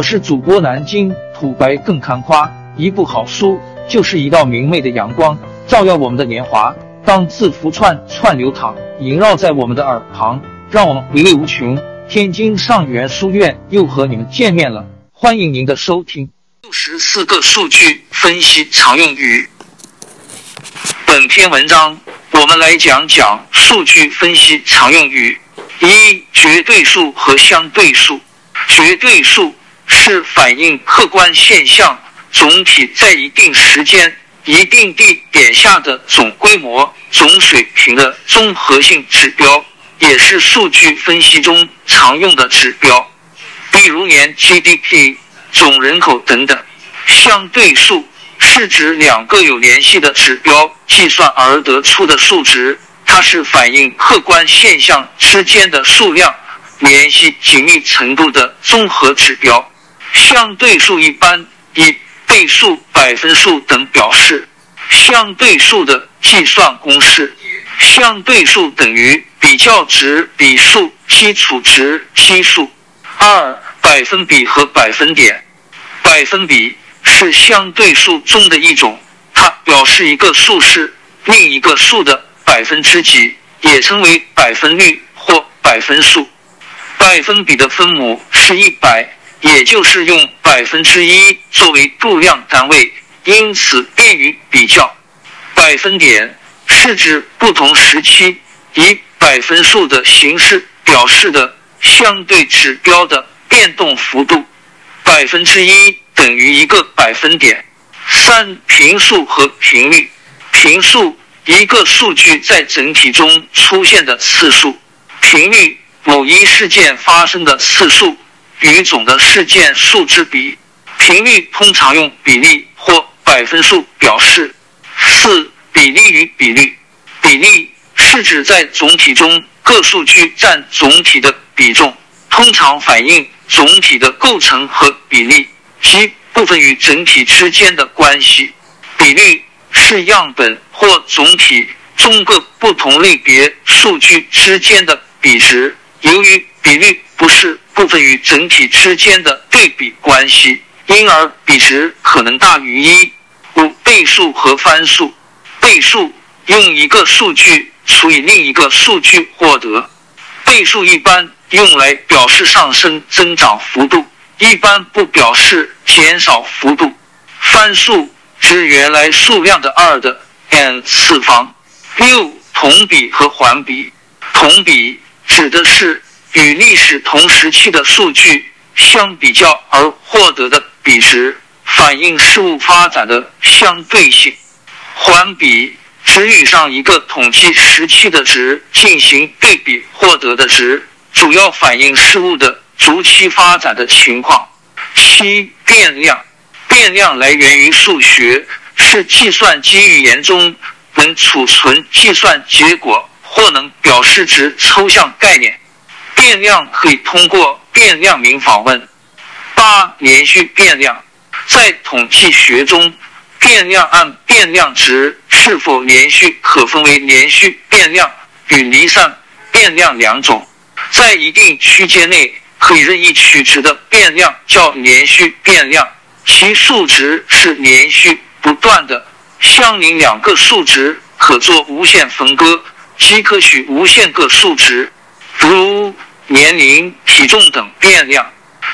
我是主播南京土白更看花，一部好书就是一道明媚的阳光，照耀我们的年华。当字符串串流淌，萦绕在我们的耳旁，让我们回味无穷。天津上元书院又和你们见面了，欢迎您的收听。六十四个数据分析常用语。本篇文章我们来讲讲数据分析常用语：一、绝对数和相对数。绝对数是反映客观现象总体在一定时间、一定地点下的总规模、总水平的综合性指标，也是数据分析中常用的指标，比如年 GDP、总人口等等。相对数是指两个有联系的指标计算而得出的数值，它是反映客观现象之间的数量。联系紧密程度的综合指标，相对数一般以倍数、百分数等表示。相对数的计算公式：相对数等于比较值比数、基础值基数。二、百分比和百分点。百分比是相对数中的一种，它表示一个数是另一个数的百分之几，也称为百分率或百分数。百分比的分母是一百，也就是用百分之一作为度量单位，因此便于比较。百分点是指不同时期以百分数的形式表示的相对指标的变动幅度。百分之一等于一个百分点。三、频数和频率。频数一个数据在整体中出现的次数。频率。某一事件发生的次数与总的事件数之比，频率通常用比例或百分数表示。四、比例与比率，比例是指在总体中各数据占总体的比重，通常反映总体的构成和比例及部分与整体之间的关系。比率是样本或总体中各不同类别数据之间的比值。由于比率不是部分与整体之间的对比关系，因而比值可能大于一。五倍数和番数，倍数用一个数据除以另一个数据获得。倍数一般用来表示上升增长幅度，一般不表示减少幅度。番数指原来数量的二的 n 次方。六同比和环比，同比。指的是与历史同时期的数据相比较而获得的比值，反映事物发展的相对性。环比指与上一个统计时期的值进行对比获得的值，主要反映事物的逐期发展的情况。七变量，变量来源于数学，是计算机语言中能储存计算结果。或能表示值抽象概念，变量可以通过变量名访问。八、连续变量在统计学中，变量按变量值是否连续可分为连续变量与离散变量两种。在一定区间内可以任意取值的变量叫连续变量，其数值是连续不断的，相邻两个数值可做无限分割。即可取无限个数值，如年龄、体重等变量。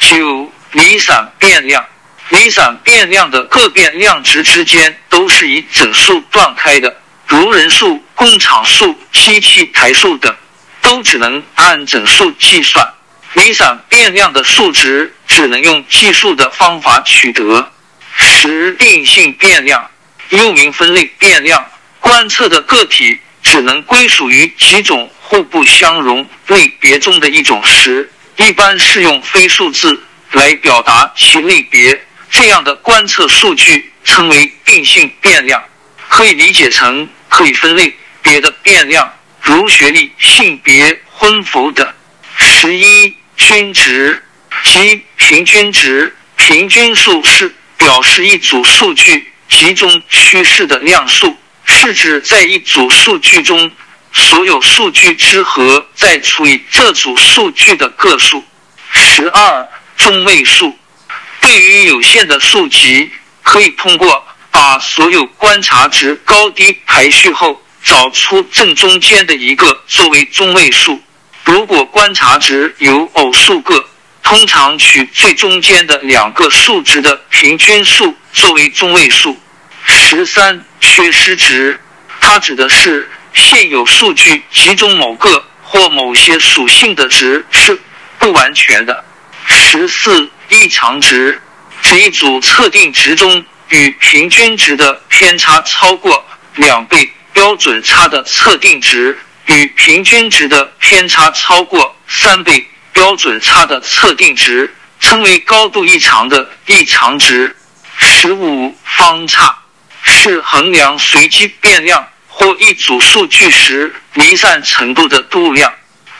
九、离散变量，离散变量的各变量值之间都是以整数断开的，如人数、工厂数、机器台数等，都只能按整数计算。离散变量的数值只能用计数的方法取得。十、定性变量，又名分类变量，观测的个体。只能归属于几种互不相容类别中的一种时，一般是用非数字来表达其类别。这样的观测数据称为定性变量，可以理解成可以分类别的变量，如学历、性别、婚否等。十一均值即平均值，平均数是表示一组数据集中趋势的量数。是指在一组数据中，所有数据之和再除以这组数据的个数。十二中位数，对于有限的数集，可以通过把所有观察值高低排序后，找出正中间的一个作为中位数。如果观察值有偶数个，通常取最中间的两个数值的平均数作为中位数。十三缺失值，它指的是现有数据集中某个或某些属性的值是不完全的。十四异常值指一组测定值中与平均值的偏差超过两倍标准差的测定值与平均值的偏差超过三倍标准差的测定值，称为高度异常的异常值。十五方差是衡量随机变量或一组数据时离散程度的度量。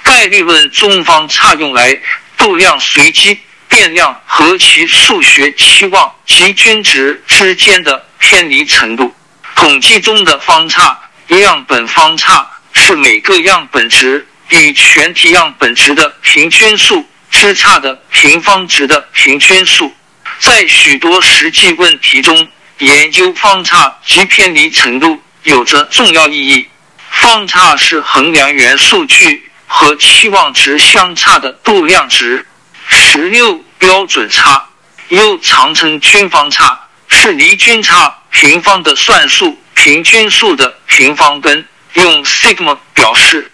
概率论中方差用来度量随机。变量和其数学期望及均值之间的偏离程度。统计中的方差，样本方差是每个样本值与全体样本值的平均数之差的平方值的平均数。在许多实际问题中，研究方差及偏离程度有着重要意义。方差是衡量原数据和期望值相差的度量值。十六标准差又常称均方差，是离均差平方的算术平均数的平方根，用 sigma 表示。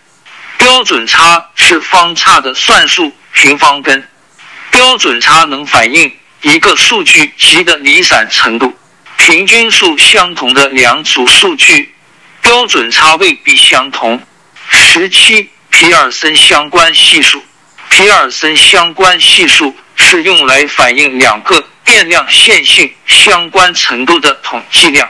标准差是方差的算术平方根。标准差能反映一个数据集的离散程度。平均数相同的两组数据，标准差未必相同。十七皮尔森相关系数。皮尔森相关系数是用来反映两个变量线性相关程度的统计量。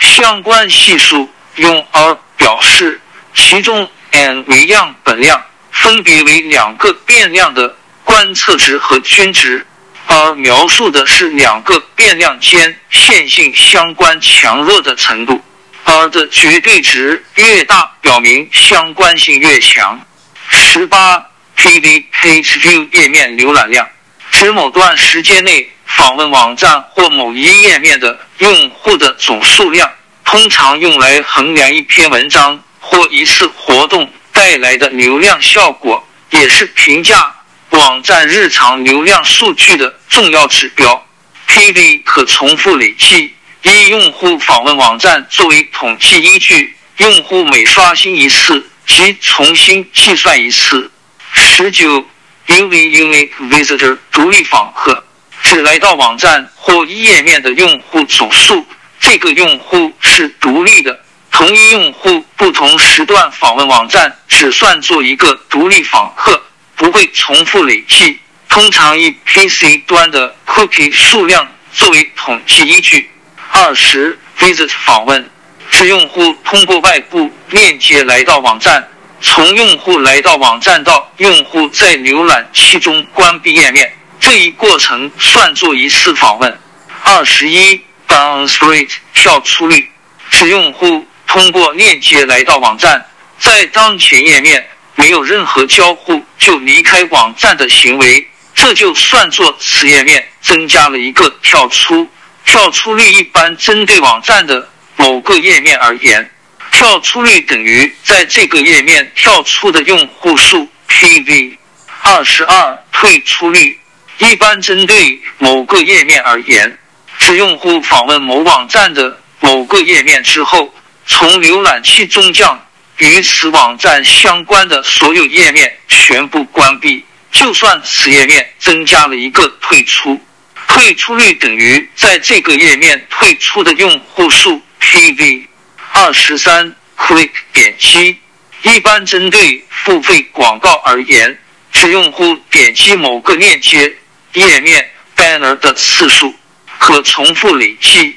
相关系数用 r 表示，其中 n 为样本量，分别为两个变量的观测值和均值，而描述的是两个变量间线性相关强弱的程度。r 的绝对值越大，表明相关性越强。十八。Page View 页面浏览量指某段时间内访问网站或某一页面的用户的总数量，通常用来衡量一篇文章或一次活动带来的流量效果，也是评价网站日常流量数据的重要指标。PV 可重复累计，以用户访问网站作为统计依据，用户每刷新一次即重新计算一次。十九，Unique Visitor 独立访客指来到网站或页面的用户总数。这个用户是独立的，同一用户不同时段访问网站只算作一个独立访客，不会重复累计。通常以 PC 端的 Cookie 数量作为统计依据。二十，Visit 访问是用户通过外部链接来到网站。从用户来到网站到用户在浏览器中关闭页面，这一过程算作一次访问。二十一，bounce rate 跳出率是用户通过链接来到网站，在当前页面没有任何交互就离开网站的行为，这就算作此页面增加了一个跳出。跳出率一般针对网站的某个页面而言。跳出率等于在这个页面跳出的用户数 PV。二十二，退出率一般针对某个页面而言，指用户访问某网站的某个页面之后，从浏览器中将与此网站相关的所有页面全部关闭，就算此页面增加了一个退出。退出率等于在这个页面退出的用户数 PV。二十三，click 点击一般针对付费广告而言，指用户点击某个链接页面 banner 的次数可重复累计。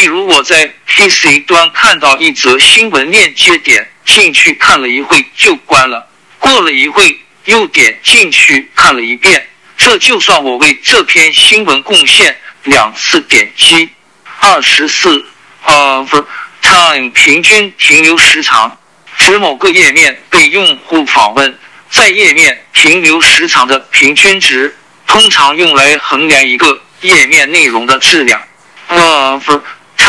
比如我在 PC 端看到一则新闻链接，点进去看了一会就关了，过了一会又点进去看了一遍，这就算我为这篇新闻贡献两次点击。二十四，呃不。time 平均停留时长指某个页面被用户访问在页面停留时长的平均值，通常用来衡量一个页面内容的质量。Of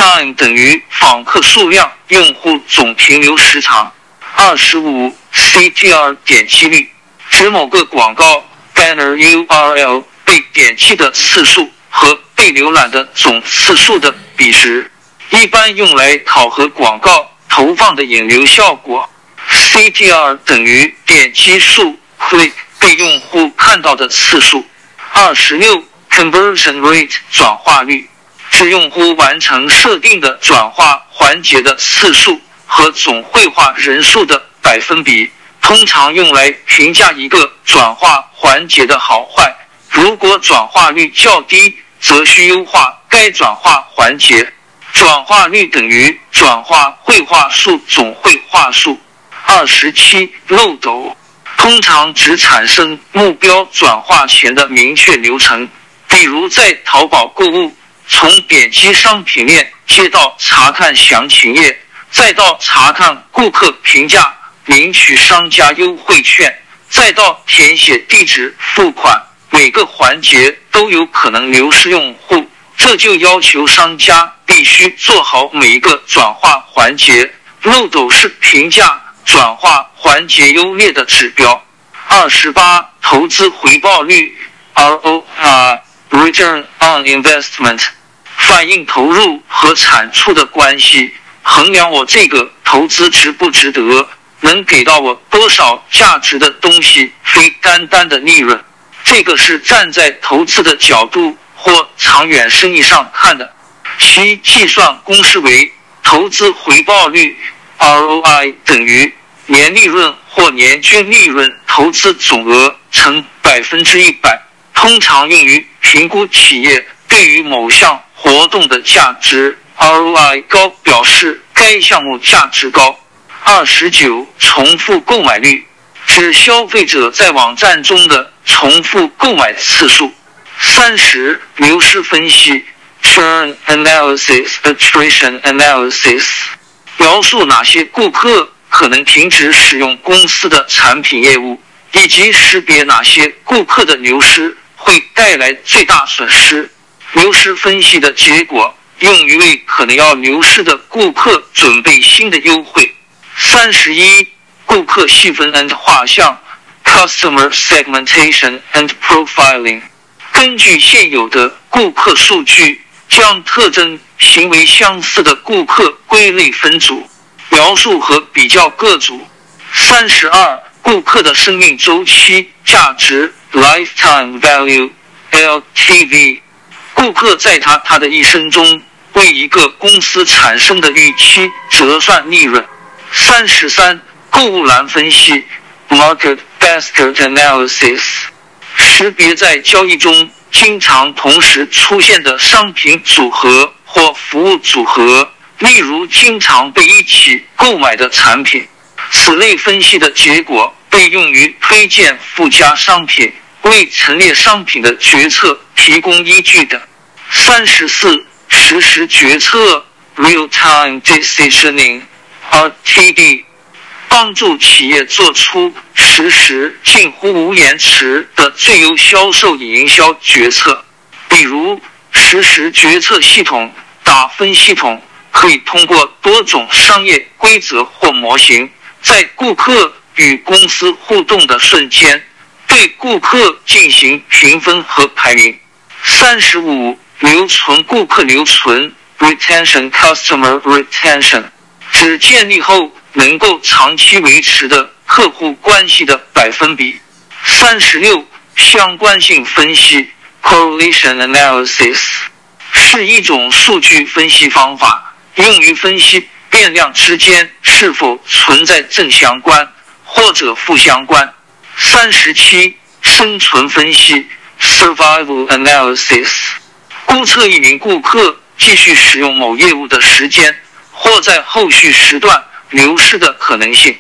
time 等于访客数量，用户总停留时长。二十五 CTR 点击率指某个广告 banner URL 被点击的次数和被浏览的总次数的比值，一般用来考核广告投放的引流效果。CTR 等于点击数会被用户看到的次数。二十六 Conversion Rate 转化率是用户完成设定的转化环节的次数和总绘画人数的百分比，通常用来评价一个转化环节的好坏。如果转化率较低，则需优化该转化环节。转化率等于转化绘画数总绘画数。二十七漏斗通常只产生目标转化前的明确流程，比如在淘宝购物，从点击商品链接到查看详情页，再到查看顾客评价、领取商家优惠券，再到填写地址付款，每个环节都有可能流失用户，这就要求商家必须做好每一个转化环节。漏斗是评价。转化环节优劣的指标。二十八，投资回报率 （ROI） Return on Investment） 反映投入和产出的关系，衡量我这个投资值不值得，能给到我多少价值的东西，非单单的利润。这个是站在投资的角度或长远生意上看的。其计算公式为投资回报率。ROI 等于年利润或年均利润投资总额乘百分之一百，通常用于评估企业对于某项活动的价值。ROI 高表示该项目价值高。二十九，重复购买率指消费者在网站中的重复购买次数。三十，流失分析 （Churn Analysis，Attrition Analysis）。描述哪些顾客可能停止使用公司的产品业务，以及识别哪些顾客的流失会带来最大损失。流失分析的结果用于为可能要流失的顾客准备新的优惠。三十一，顾客细分 and 画像 （Customer Segmentation and Profiling） 根据现有的顾客数据。将特征行为相似的顾客归类分组，描述和比较各组。三十二，顾客的生命周期价值 （Lifetime Value，LTV），顾客在他他的一生中为一个公司产生的预期折算利润。三十三，购物篮分析 （Market Basket Analysis），识别在交易中。经常同时出现的商品组合或服务组合，例如经常被一起购买的产品。此类分析的结果被用于推荐附加商品，为陈列商品的决策提供依据的。三十四，实时决策 （Real-Time Decisioning，RTD）。帮助企业做出实时、近乎无延迟的最优销售与营销决策。比如，实时决策系统打分系统可以通过多种商业规则或模型，在顾客与公司互动的瞬间，对顾客进行评分和排名。三十五，留存顾客留存 （Retention，Customer Retention） 指建立后。能够长期维持的客户关系的百分比。三十六，相关性分析 （correlation analysis） 是一种数据分析方法，用于分析变量之间是否存在正相关或者负相关。三十七，生存分析 （survival analysis） 估测一名顾客继续使用某业务的时间，或在后续时段。流失的可能性，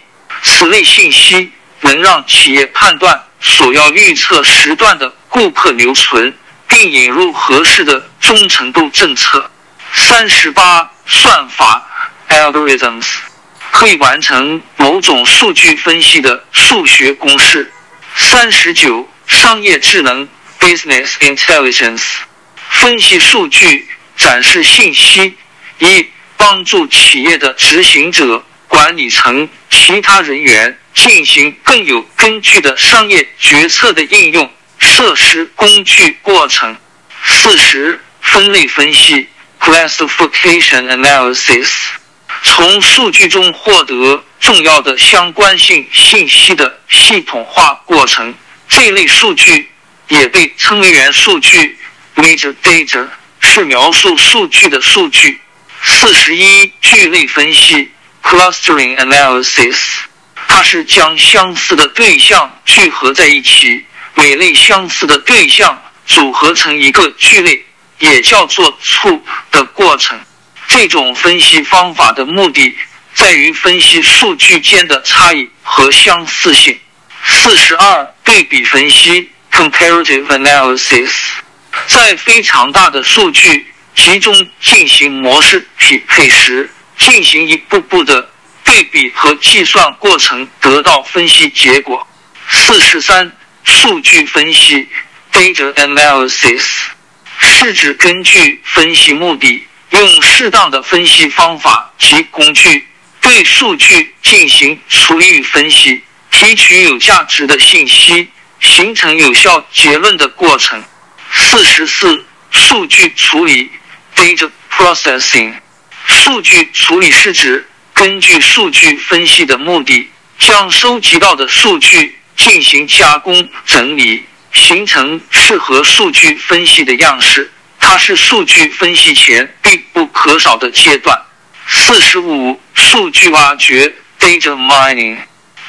此类信息能让企业判断所要预测时段的顾客留存，并引入合适的忠诚度政策。三十八，算法 algorithms 可以完成某种数据分析的数学公式。三十九，商业智能 business intelligence 分析数据、展示信息，以帮助企业的执行者、管理层、其他人员进行更有根据的商业决策的应用。设施工具过程。四十、分类分析 （Classification Analysis） 从数据中获得重要的相关性信息的系统化过程。这类数据也被称为元数据 （Major Data），是描述数据的数据。四十一、聚类分析 （Clustering Analysis） 它是将相似的对象聚合在一起。每类相似的对象组合成一个聚类，也叫做簇的过程。这种分析方法的目的在于分析数据间的差异和相似性。四十二，对比分析 （Comparative Analysis） 在非常大的数据集中进行模式匹配时，进行一步步的对比和计算过程，得到分析结果。四十三。数据分析 （data analysis） 是指根据分析目的，用适当的分析方法及工具对数据进行处理与分析，提取有价值的信息，形成有效结论的过程。四十四、数据处理 （data processing） 数据处理是指根据数据分析的目的，将收集到的数据。进行加工整理，形成适合数据分析的样式。它是数据分析前必不可少的阶段。四十五，数据挖掘 （data mining）。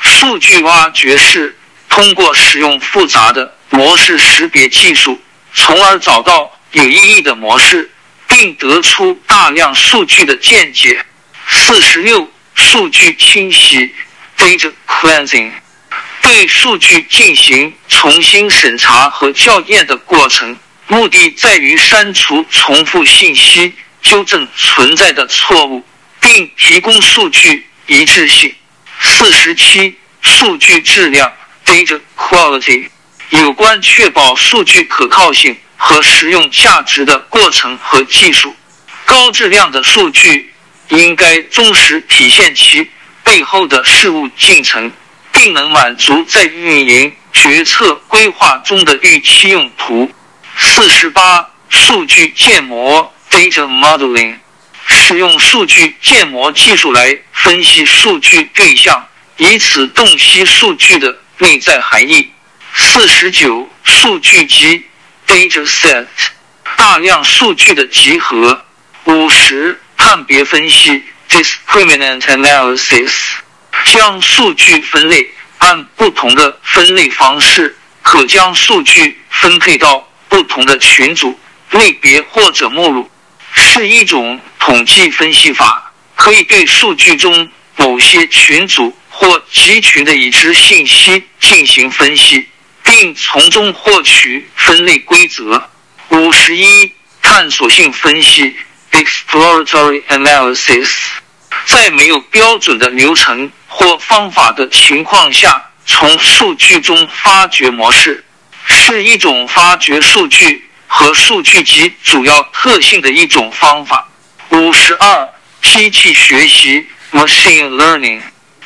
数据挖掘是通过使用复杂的模式识别技术，从而找到有意义的模式，并得出大量数据的见解。四十六，数据清洗 （data cleansing）。对数据进行重新审查和校验的过程，目的在于删除重复信息、纠正存在的错误，并提供数据一致性。四十七、数据质量 （data quality） 有关确保数据可靠性和实用价值的过程和技术。高质量的数据应该忠实体现其背后的事物进程。并能满足在运营决策规划中的预期用途。四十八，数据建模 （data modeling） 使用数据建模技术来分析数据对象，以此洞悉数据的内在含义。四十九，数据集 （data set） 大量数据的集合。五十，判别分析 （discriminant analysis）。将数据分类，按不同的分类方式，可将数据分配到不同的群组、类别或者目录，是一种统计分析法，可以对数据中某些群组或集群的已知信息进行分析，并从中获取分类规则。五十一，探索性分析 （exploratory analysis） 在没有标准的流程。或方法的情况下，从数据中发掘模式，是一种发掘数据和数据集主要特性的一种方法。五十二，机器学习 （machine learning），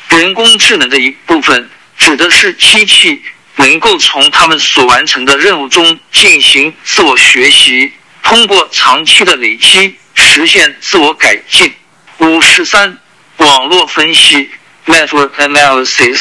人工智能的一部分，指的是机器能够从他们所完成的任务中进行自我学习，通过长期的累积实现自我改进。五十三，网络分析。Network analysis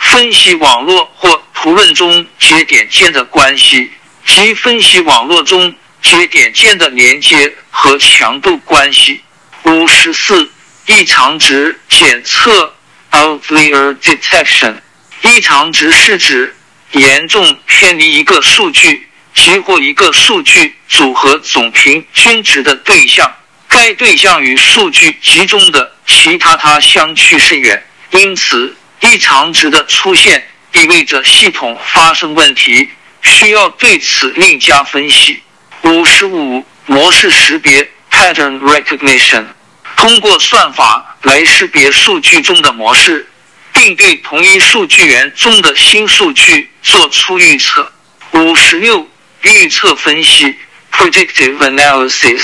分析网络或图论中节点间的关系，及分析网络中节点间的连接和强度关系。五十四异常值检测 （outlier detection） 异常值是指严重偏离一个数据及或一个数据组合总平均值的对象。该对象与数据集中的其他它相去甚远，因此异常值的出现意味着系统发生问题，需要对此另加分析。五十五模式识别 （pattern recognition） 通过算法来识别数据中的模式，并对同一数据源中的新数据做出预测。五十六预测分析 Predictive Analysis，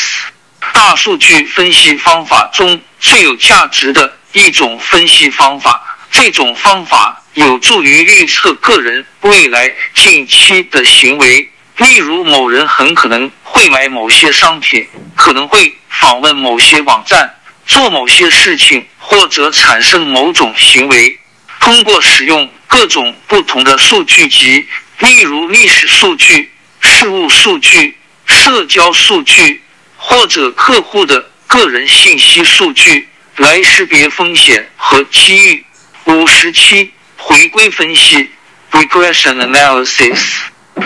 大数据分析方法中最有价值的一种分析方法。这种方法有助于预测个人未来近期的行为，例如某人很可能会买某些商品，可能会访问某些网站，做某些事情，或者产生某种行为。通过使用各种不同的数据集，例如历史数据、事务数据。社交数据或者客户的个人信息数据来识别风险和机遇。五十七回归分析 （regression analysis）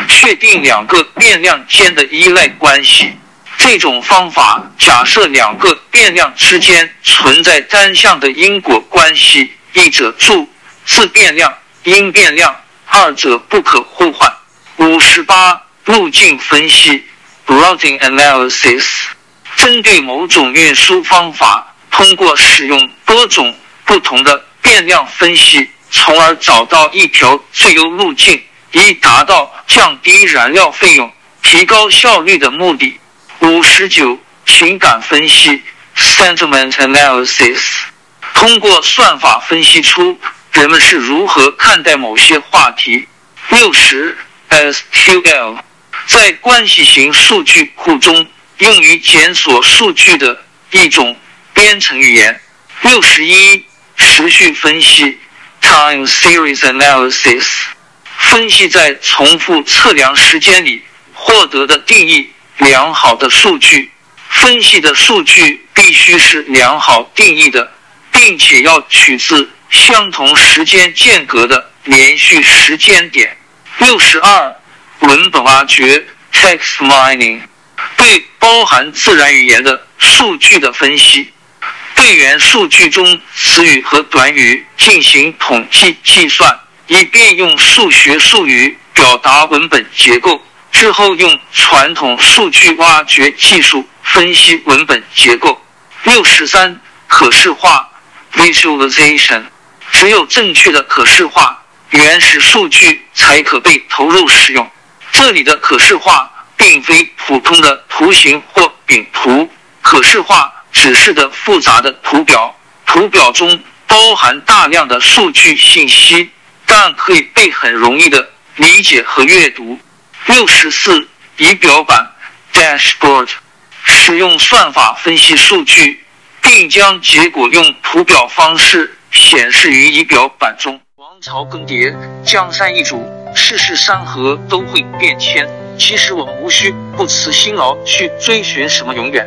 确定两个变量间的依赖关系。这种方法假设两个变量之间存在单向的因果关系，一者注自变量，因变量，二者不可互换。五十八路径分析。Routing analysis 针对某种运输方法，通过使用多种不同的变量分析，从而找到一条最优路径，以达到降低燃料费用、提高效率的目的。五十九情感分析 Sentiment analysis 通过算法分析出人们是如何看待某些话题。六十 SQL 在关系型数据库中，用于检索数据的一种编程语言。六十一，持续分析 （Time Series Analysis） 分析在重复测量时间里获得的定义良好的数据。分析的数据必须是良好定义的，并且要取自相同时间间隔的连续时间点。六十二。文本挖掘 （text mining） 对包含自然语言的数据的分析，对元数据中词语和短语进行统计计算，以便用数学术语表达文本结构。之后用传统数据挖掘技术分析文本结构。六十三可视化 （visualization） 只有正确的可视化原始数据才可被投入使用。这里的可视化并非普通的图形或饼图，可视化指示的复杂的图表，图表中包含大量的数据信息，但可以被很容易的理解和阅读。六十四仪表板 （dashboard） 使用算法分析数据，并将结果用图表方式显示于仪表板中。王朝更迭，江山易主。世事山河都会变迁，其实我们无需不辞辛劳去追寻什么永远，